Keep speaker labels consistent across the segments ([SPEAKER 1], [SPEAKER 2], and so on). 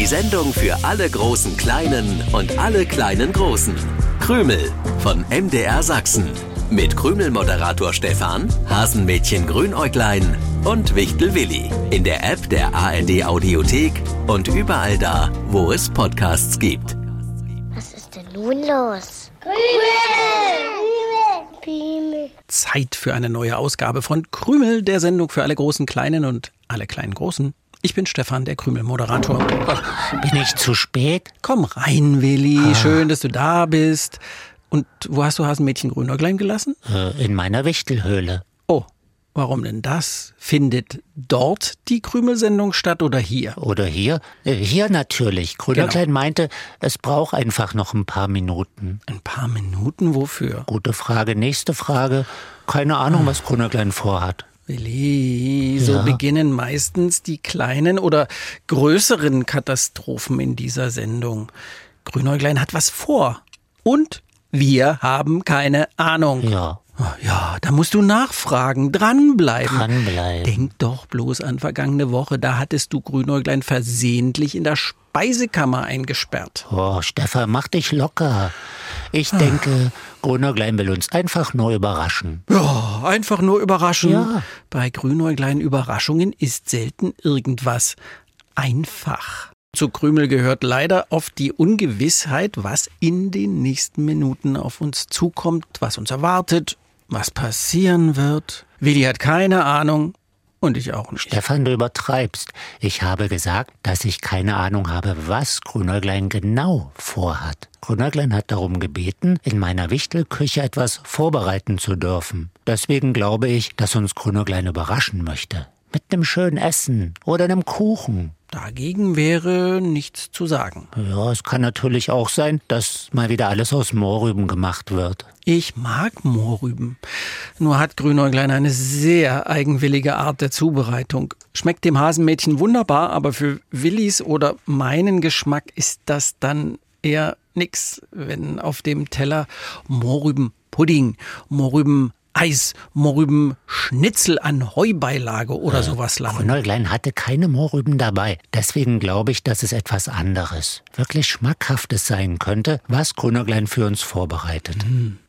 [SPEAKER 1] Die Sendung für alle großen Kleinen und alle kleinen Großen. Krümel von MDR Sachsen. Mit Krümel-Moderator Stefan, Hasenmädchen Grünäuglein und Wichtel Willi. In der App der ARD Audiothek und überall da, wo es Podcasts gibt.
[SPEAKER 2] Was ist denn nun los?
[SPEAKER 3] Krümel! Zeit für eine neue Ausgabe von Krümel, der Sendung für alle großen Kleinen und alle kleinen Großen. Ich bin Stefan, der Krümel-Moderator.
[SPEAKER 4] Bin ich zu spät?
[SPEAKER 3] Komm rein, Willi. Schön, dass du da bist. Und wo hast du Hasenmädchen Grünäuglein gelassen?
[SPEAKER 4] Äh, in meiner Wichtelhöhle.
[SPEAKER 3] Oh, warum denn das? Findet dort die Krümelsendung statt oder hier?
[SPEAKER 4] Oder hier? Äh, hier natürlich. Grünäuglein
[SPEAKER 3] Genau.
[SPEAKER 4] meinte, es braucht einfach noch ein paar Minuten.
[SPEAKER 3] Ein paar Minuten wofür?
[SPEAKER 4] Gute Frage. Nächste Frage. Keine Ahnung, was Grünäuglein vorhat.
[SPEAKER 3] Willi, so
[SPEAKER 4] Ja.
[SPEAKER 3] beginnen meistens die kleinen oder größeren Katastrophen in dieser Sendung. Grünäuglein hat was vor. Und wir haben keine Ahnung.
[SPEAKER 4] Ja,
[SPEAKER 3] Ja, da musst du nachfragen, dranbleiben.
[SPEAKER 4] dranbleiben.
[SPEAKER 3] Denk doch bloß an vergangene Woche, da hattest du Grünäuglein versehentlich in der Speisekammer eingesperrt.
[SPEAKER 4] Oh, Stefan, mach dich locker. Ich denke, Grünäuglein will uns einfach nur überraschen.
[SPEAKER 3] Ja, einfach nur überraschen.
[SPEAKER 4] Ja.
[SPEAKER 3] Bei Grünäuglein Überraschungen ist selten irgendwas einfach. Zu Krümel gehört leider oft die Ungewissheit, was in den nächsten Minuten auf uns zukommt, was uns erwartet, was passieren wird. Willi hat keine Ahnung und ich auch nicht.
[SPEAKER 4] Stefan, du übertreibst. Ich habe gesagt, dass ich keine Ahnung habe, was Grünäuglein genau vorhat. Grünäuglein hat darum gebeten, in meiner Wichtelküche etwas vorbereiten zu dürfen. Deswegen glaube ich, dass uns Grünäuglein überraschen möchte. Mit einem schönen Essen oder einem Kuchen.
[SPEAKER 3] Dagegen wäre nichts zu sagen.
[SPEAKER 4] Ja, es kann natürlich auch sein, dass mal wieder alles aus Mohrrüben gemacht wird.
[SPEAKER 3] Ich mag Mohrrüben. Nur hat Grünäuglein eine sehr eigenwillige Art der Zubereitung. Schmeckt dem Hasenmädchen wunderbar, aber für Willis oder meinen Geschmack ist das dann eher nix, wenn auf dem Teller Mohrrübenpudding, Mohrrübeneis, Mohrrübenschnitzel an Heubeilage oder sowas landen.
[SPEAKER 4] Grünäuglein hatte keine Mohrrüben dabei. Deswegen glaube ich, dass es etwas anderes, wirklich Schmackhaftes sein könnte, was Grünäuglein für uns vorbereitet.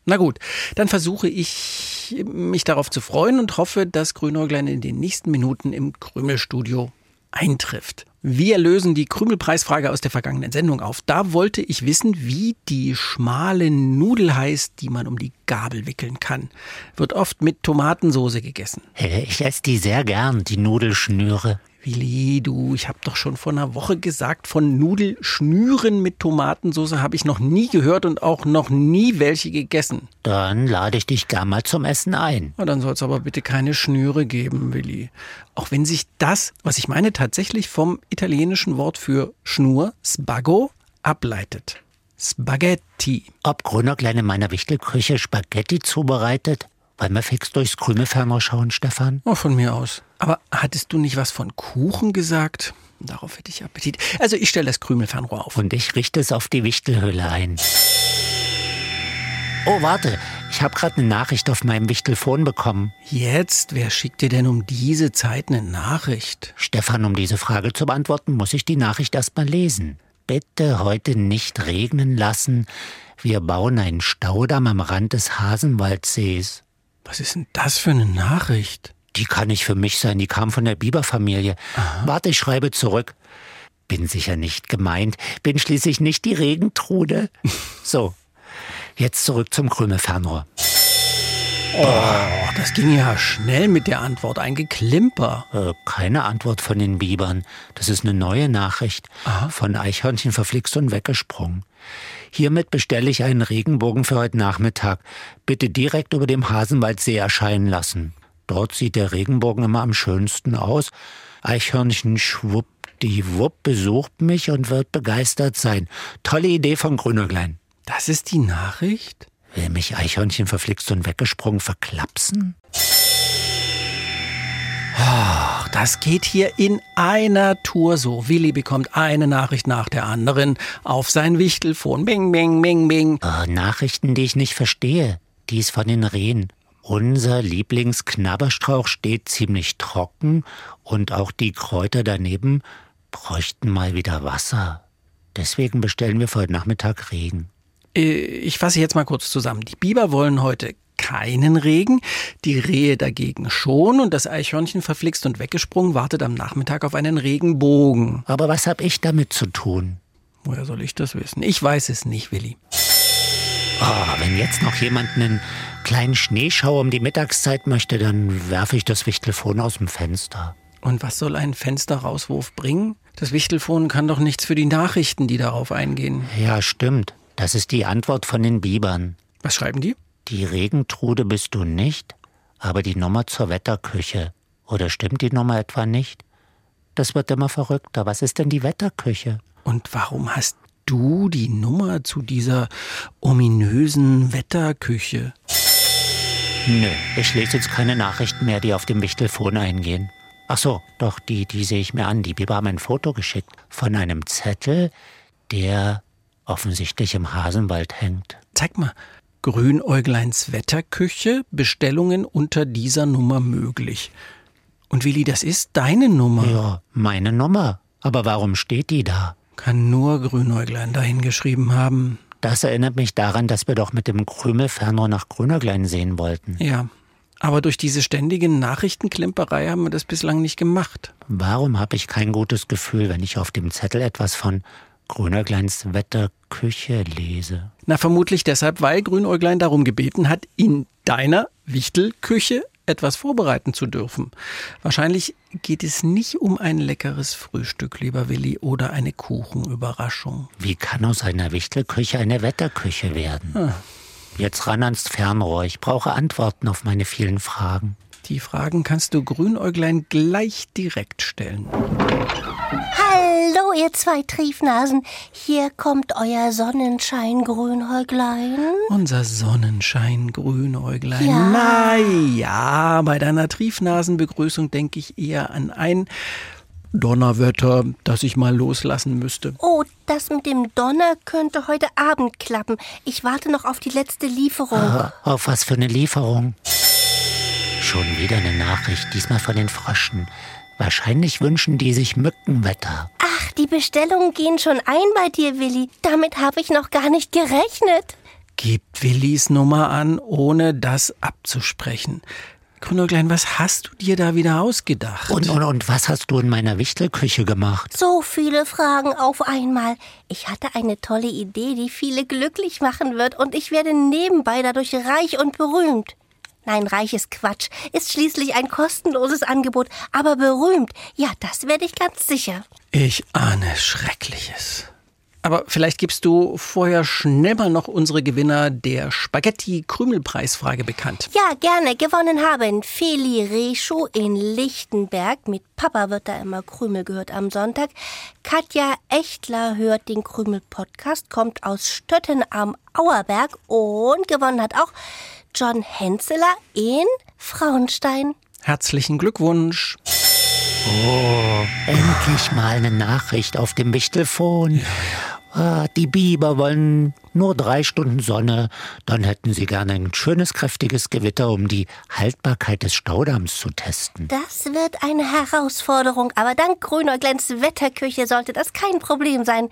[SPEAKER 3] Na gut, dann versuche ich, mich darauf zu freuen und hoffe, dass Grünäuglein in den nächsten Minuten im Krümelstudio eintrifft. Wir lösen die Krümelpreisfrage aus der vergangenen Sendung auf. Da wollte ich wissen, wie die schmale Nudel heißt, die man um die Gabel wickeln kann. Wird oft mit Tomatensoße gegessen.
[SPEAKER 4] Äh, Ich esse die sehr gern, die Nudelschnüre.
[SPEAKER 3] Willi, du, ich habe doch schon vor einer Woche gesagt, von Nudelschnüren mit Tomatensauce habe ich noch nie gehört und auch noch nie welche gegessen.
[SPEAKER 4] Dann lade ich dich gern mal zum Essen ein.
[SPEAKER 3] Na, dann soll es aber bitte keine Schnüre geben, Willi. Auch wenn sich das, was ich meine, tatsächlich vom italienischen Wort für Schnur, Spago, ableitet. Spaghetti.
[SPEAKER 4] Ob Grünäuglein in meiner Wichtelküche Spaghetti zubereitet? Wollen wir fix durchs Krümelfernrohr schauen, Stefan?
[SPEAKER 3] Oh, von mir aus. Aber hattest du nicht was von Kuchen gesagt? Darauf hätte ich Appetit. Also ich stelle das Krümelfernrohr auf.
[SPEAKER 4] Und ich richte es auf die Wichtelhülle ein. Oh, warte. Ich habe gerade eine Nachricht auf meinem Wichtelfon bekommen.
[SPEAKER 3] Jetzt, wer schickt dir denn um diese Zeit eine Nachricht?
[SPEAKER 4] Stefan, um diese Frage zu beantworten, muss ich die Nachricht erst mal lesen. Bitte heute nicht regnen lassen. Wir bauen einen Staudamm am Rand des Hasenwaldsees.
[SPEAKER 3] Was ist denn das für eine Nachricht?
[SPEAKER 4] Die kann nicht für mich sein, die kam von der Biberfamilie. Warte, ich schreibe zurück. Bin sicher nicht gemeint, bin schließlich nicht die Regentrude. So, jetzt zurück zum Krümelfernrohr.
[SPEAKER 3] Oh, das ging ja schnell mit der Antwort. Ein Geklimper.
[SPEAKER 4] Äh, keine Antwort von den Bibern. Das ist eine neue Nachricht. Von Eichhörnchen verflixt und weggesprungen. Hiermit bestelle ich einen Regenbogen für heute Nachmittag. Bitte direkt über dem Hasenwaldsee erscheinen lassen. Dort sieht der Regenbogen immer am schönsten aus. Eichhörnchen schwuppdiwupp besucht mich und wird begeistert sein. Tolle Idee von Grünäuglein.
[SPEAKER 3] Das ist die Nachricht?
[SPEAKER 4] Will mich Eichhörnchen verflixt und weggesprungen verklapsen?
[SPEAKER 3] Ach, das geht hier in einer Tour so. Willi bekommt eine Nachricht nach der anderen auf sein Wichtelfon. Bing, bing, bing, bing.
[SPEAKER 4] Oh, Nachrichten, die ich nicht verstehe. Dies von den Rehen. Unser Lieblingsknabberstrauch steht ziemlich trocken und auch die Kräuter daneben bräuchten mal wieder Wasser. Deswegen bestellen wir für heute Nachmittag Regen.
[SPEAKER 3] Äh, ich fasse jetzt mal kurz zusammen. Die Biber wollen heute keinen Regen, die Rehe dagegen schon und das Eichhörnchen verflixt und weggesprungen wartet am Nachmittag auf einen Regenbogen.
[SPEAKER 4] Aber was habe ich damit zu tun?
[SPEAKER 3] Woher soll ich das wissen? Ich weiß es nicht, Willi.
[SPEAKER 4] Oh, wenn jetzt noch jemand einen kleinen Schneeschauer um die Mittagszeit möchte, dann werfe ich das Wichtelfon aus dem Fenster.
[SPEAKER 3] Und was soll ein Fensterrauswurf bringen? Das Wichtelfon kann doch nichts für die Nachrichten, die darauf eingehen.
[SPEAKER 4] Ja, stimmt. Das ist die Antwort von den Bibern.
[SPEAKER 3] Was schreiben die?
[SPEAKER 4] Die Regentrude bist du nicht, aber die Nummer zur Wetterküche. Oder stimmt die Nummer etwa nicht? Das wird immer verrückter. Was ist denn die Wetterküche?
[SPEAKER 3] Und warum hast du die Nummer zu dieser ominösen Wetterküche?
[SPEAKER 4] Nö, ich lese jetzt keine Nachrichten mehr, die auf dem Wichtelfon eingehen. Ach so, doch, die, die sehe ich mir an. Die Biber haben ein Foto geschickt von einem Zettel, der offensichtlich im Hasenwald hängt.
[SPEAKER 3] Zeig mal. Grünäugleins Wetterküche, Bestellungen unter dieser Nummer möglich. Und Willi, das ist deine Nummer.
[SPEAKER 4] Ja, meine Nummer. Aber warum steht die da?
[SPEAKER 3] Kann nur Grünäuglein dahingeschrieben haben.
[SPEAKER 4] Das erinnert mich daran, dass wir doch mit dem Krümelfernrohr nach Grünäuglein sehen wollten.
[SPEAKER 3] Ja, aber durch diese ständige Nachrichtenklimperei haben wir das bislang nicht gemacht.
[SPEAKER 4] Warum habe ich kein gutes Gefühl, wenn ich auf dem Zettel etwas von Grünäugleins Wetterküche lese?
[SPEAKER 3] Na, vermutlich deshalb, weil Grünäuglein darum gebeten hat, in deiner Wichtelküche etwas vorbereiten zu dürfen. Wahrscheinlich geht es nicht um ein leckeres Frühstück, lieber Willi, oder eine Kuchenüberraschung.
[SPEAKER 4] Wie kann aus einer Wichtelküche eine Wetterküche werden?
[SPEAKER 3] Ah.
[SPEAKER 4] Jetzt ran ans Fernrohr. Ich brauche Antworten auf meine vielen Fragen.
[SPEAKER 3] Die Fragen kannst du Grünäuglein gleich direkt stellen.
[SPEAKER 2] Hallo, ihr zwei Triefnasen. Hier kommt euer Sonnenschein, Grünäuglein.
[SPEAKER 3] Unser Sonnenschein, Grünäuglein.
[SPEAKER 2] Ja.
[SPEAKER 3] Na ja, bei deiner Triefnasenbegrüßung denke ich eher an ein Donnerwetter, das ich mal loslassen müsste.
[SPEAKER 2] Oh, das mit dem Donner könnte heute Abend klappen. Ich warte noch auf die letzte Lieferung.
[SPEAKER 4] Ah, Auf was für eine Lieferung? Schon wieder eine Nachricht, diesmal von den Fröschen. Wahrscheinlich wünschen die sich Mückenwetter.
[SPEAKER 2] Ach, die Bestellungen gehen schon ein bei dir, Willi. Damit habe ich noch gar nicht gerechnet.
[SPEAKER 3] Gibt Willis Nummer an, ohne das abzusprechen. Grünäuglein, was hast du dir da wieder ausgedacht?
[SPEAKER 4] Und, und, und was hast du in meiner Wichtelküche gemacht?
[SPEAKER 2] So viele Fragen auf einmal. Ich hatte eine tolle Idee, die viele glücklich machen wird und ich werde nebenbei dadurch reich und berühmt. Nein, reich ist Quatsch. Ist schließlich ein kostenloses Angebot, aber berühmt. Ja, das werde ich ganz sicher.
[SPEAKER 3] Ich ahne Schreckliches. Aber vielleicht gibst du vorher schnell mal noch unsere Gewinner der Spaghetti-Krümelpreisfrage bekannt.
[SPEAKER 2] Ja, gerne. Gewonnen haben Feli Reschow in Lichtenberg. Mit Papa wird da immer Krümel gehört am Sonntag. Katja Echtler hört den Krümel-Podcast, kommt aus Stötten am Auerberg und gewonnen hat auch John Henzeler in Frauenstein.
[SPEAKER 3] Herzlichen Glückwunsch.
[SPEAKER 4] Oh, endlich mal eine Nachricht auf dem Wichtelfon. Ah, die Biber wollen nur drei Stunden Sonne. Dann hätten sie gerne ein schönes, kräftiges Gewitter, um die Haltbarkeit des Staudamms zu testen.
[SPEAKER 2] Das wird eine Herausforderung, aber dank Grünäugleins Wetterküche sollte das kein Problem sein.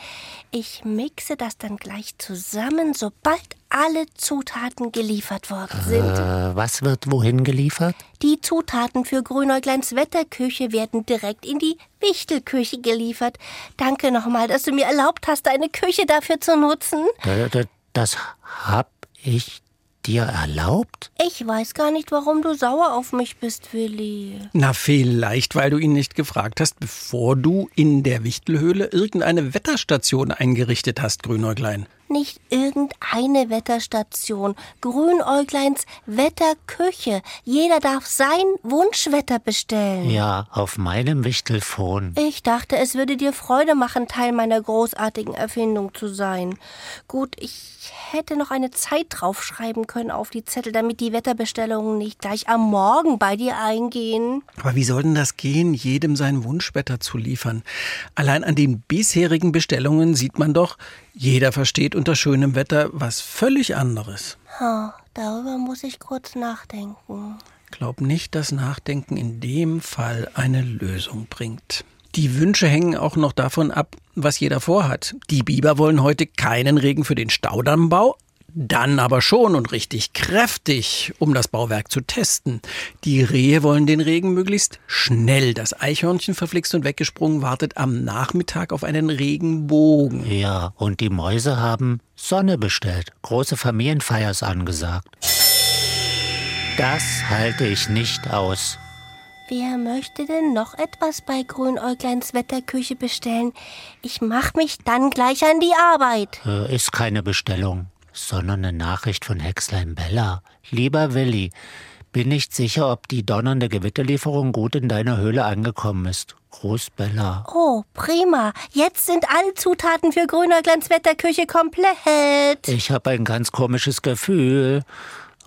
[SPEAKER 2] Ich mixe das dann gleich zusammen, sobald alle Zutaten geliefert worden sind.
[SPEAKER 4] Äh, was wird wohin geliefert?
[SPEAKER 2] Die Zutaten für Grünäugleins Wetterküche werden direkt in die Wichtelküche geliefert. Danke nochmal, dass du mir erlaubt hast, deine Küche dafür zu nutzen.
[SPEAKER 4] Äh, Das hab ich dir erlaubt?
[SPEAKER 2] Ich weiß gar nicht, warum du sauer auf mich bist, Willi.
[SPEAKER 3] Na, vielleicht, weil du ihn nicht gefragt hast, bevor du in der Wichtelhöhle irgendeine Wetterstation eingerichtet hast, Grünäuglein.
[SPEAKER 2] Nicht irgendeine Wetterstation. Grünäugleins Wetterküche. Jeder darf sein Wunschwetter bestellen.
[SPEAKER 4] Ja, auf meinem Wichtelfon.
[SPEAKER 2] Ich dachte, es würde dir Freude machen, Teil meiner großartigen Erfindung zu sein. Gut, ich hätte noch eine Zeit draufschreiben können auf die Zettel, damit die Wetterbestellungen nicht gleich am Morgen bei dir eingehen.
[SPEAKER 3] Aber wie soll denn das gehen, jedem sein Wunschwetter zu liefern? Allein an den bisherigen Bestellungen sieht man doch, jeder versteht unter schönem Wetter was völlig anderes.
[SPEAKER 2] Oh, darüber muss ich kurz nachdenken.
[SPEAKER 3] Glaub nicht, dass Nachdenken in dem Fall eine Lösung bringt. Die Wünsche hängen auch noch davon ab, was jeder vorhat. Die Biber wollen heute keinen Regen für den Staudammbau, dann aber schon und richtig kräftig, um das Bauwerk zu testen. Die Rehe wollen den Regen möglichst schnell. Das Eichhörnchen verflixt und weggesprungen wartet am Nachmittag auf einen Regenbogen.
[SPEAKER 4] Ja, und die Mäuse haben Sonne bestellt. Große Familienfeier ist angesagt. Das halte ich nicht aus.
[SPEAKER 2] Wer möchte denn noch etwas bei Grünäugleins Wetterküche bestellen? Ich mach mich dann gleich an die Arbeit.
[SPEAKER 4] Äh, ist keine Bestellung sondern eine Nachricht von Hexlein Bella. Lieber Willi, bin nicht sicher, ob die donnernde Gewitterlieferung gut in deiner Höhle angekommen ist. Gruß Bella.
[SPEAKER 2] Oh, prima. Jetzt sind alle Zutaten für Grünerglanz Wetterküche komplett.
[SPEAKER 4] Ich habe ein ganz komisches Gefühl.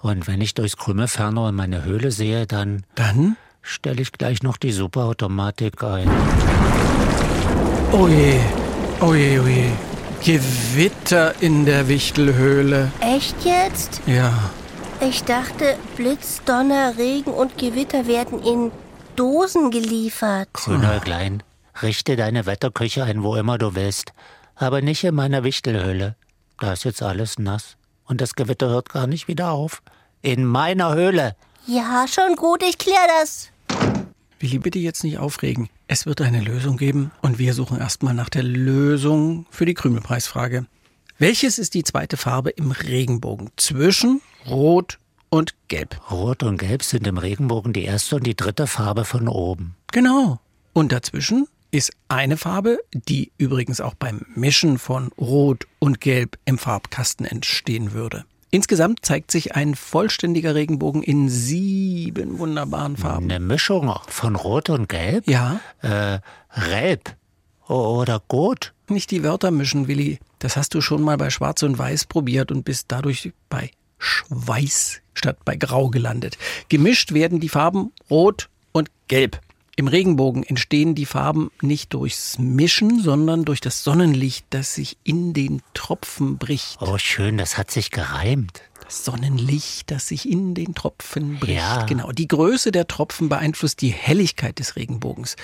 [SPEAKER 4] Und wenn ich durchs Krümelfernrohr in meine Höhle sehe, dann.
[SPEAKER 3] Dann?
[SPEAKER 4] Stelle ich gleich noch die Superautomatik ein.
[SPEAKER 3] Oh je. Oh je, oh je. Gewitter in der Wichtelhöhle.
[SPEAKER 2] Echt jetzt?
[SPEAKER 3] Ja.
[SPEAKER 2] Ich dachte, Blitz, Donner, Regen und Gewitter werden in Dosen geliefert.
[SPEAKER 4] Grünäuglein, richte deine Wetterküche ein, wo immer du willst. Aber nicht in meiner Wichtelhöhle. Da ist jetzt alles nass. Und das Gewitter hört gar nicht wieder auf. In meiner Höhle.
[SPEAKER 2] Ja, schon gut, ich klär das.
[SPEAKER 3] Willi, bitte jetzt nicht aufregen. Es wird eine Lösung geben und wir suchen erstmal nach der Lösung für die Krümelpreisfrage. Welches ist die zweite Farbe im Regenbogen zwischen Rot und Gelb?
[SPEAKER 4] Rot und Gelb sind im Regenbogen die erste und die dritte Farbe von oben.
[SPEAKER 3] Genau. Und dazwischen ist eine Farbe, die übrigens auch beim Mischen von Rot und Gelb im Farbkasten entstehen würde. Insgesamt zeigt sich ein vollständiger Regenbogen in sieben wunderbaren Farben.
[SPEAKER 4] Eine Mischung von Rot und Gelb?
[SPEAKER 3] Ja.
[SPEAKER 4] Äh, Gelb. Oder Gut?
[SPEAKER 3] Nicht die Wörter mischen, Willi. Das hast du schon mal bei Schwarz und Weiß probiert und bist dadurch bei Schweiß statt bei Grau gelandet. Gemischt werden die Farben Rot und Gelb. Im Regenbogen entstehen die Farben nicht durchs Mischen, sondern durch das Sonnenlicht, das sich in den Tropfen bricht.
[SPEAKER 4] Oh, schön, das hat sich gereimt.
[SPEAKER 3] Das Sonnenlicht, das sich in den Tropfen bricht.
[SPEAKER 4] Ja.
[SPEAKER 3] Genau. Die Größe der Tropfen beeinflusst die Helligkeit des Regenbogens.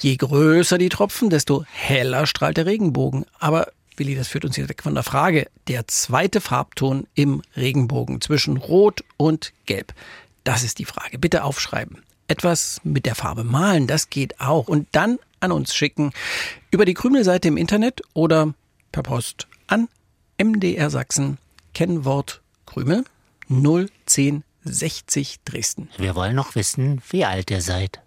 [SPEAKER 3] Je größer die Tropfen, desto heller strahlt der Regenbogen. Aber Willi, das führt uns jetzt weg von der Frage. Der zweite Farbton im Regenbogen zwischen Rot und Gelb. Das ist die Frage. Bitte aufschreiben etwas mit der Farbe malen, das geht auch. Und dann an uns schicken über die Krümelseite im Internet oder per Post an MDR Sachsen, Kennwort Krümel 01060 Dresden.
[SPEAKER 4] Wir wollen noch wissen, wie alt ihr seid.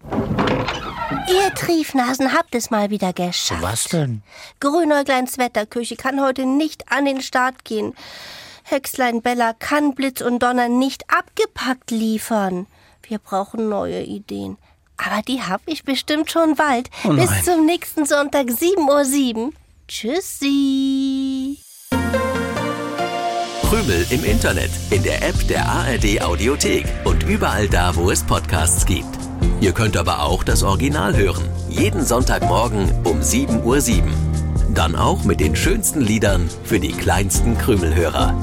[SPEAKER 2] Ihr Triefnasen habt es mal wieder geschafft.
[SPEAKER 4] Was denn?
[SPEAKER 2] Grünäugleins Wetterküche kann heute nicht an den Start gehen. Hexlein Bella kann Blitz und Donner nicht abgepackt liefern. Wir brauchen neue Ideen. Aber die hab ich bestimmt schon bald.
[SPEAKER 3] Oh
[SPEAKER 2] Bis zum nächsten Sonntag 7.07 Uhr. Tschüssi.
[SPEAKER 1] Krümel im Internet, in der App der ARD Audiothek und überall da, wo es Podcasts gibt. Ihr könnt aber auch das Original hören. Jeden Sonntagmorgen um 7.07 Uhr. Dann auch mit den schönsten Liedern für die kleinsten Krümelhörer.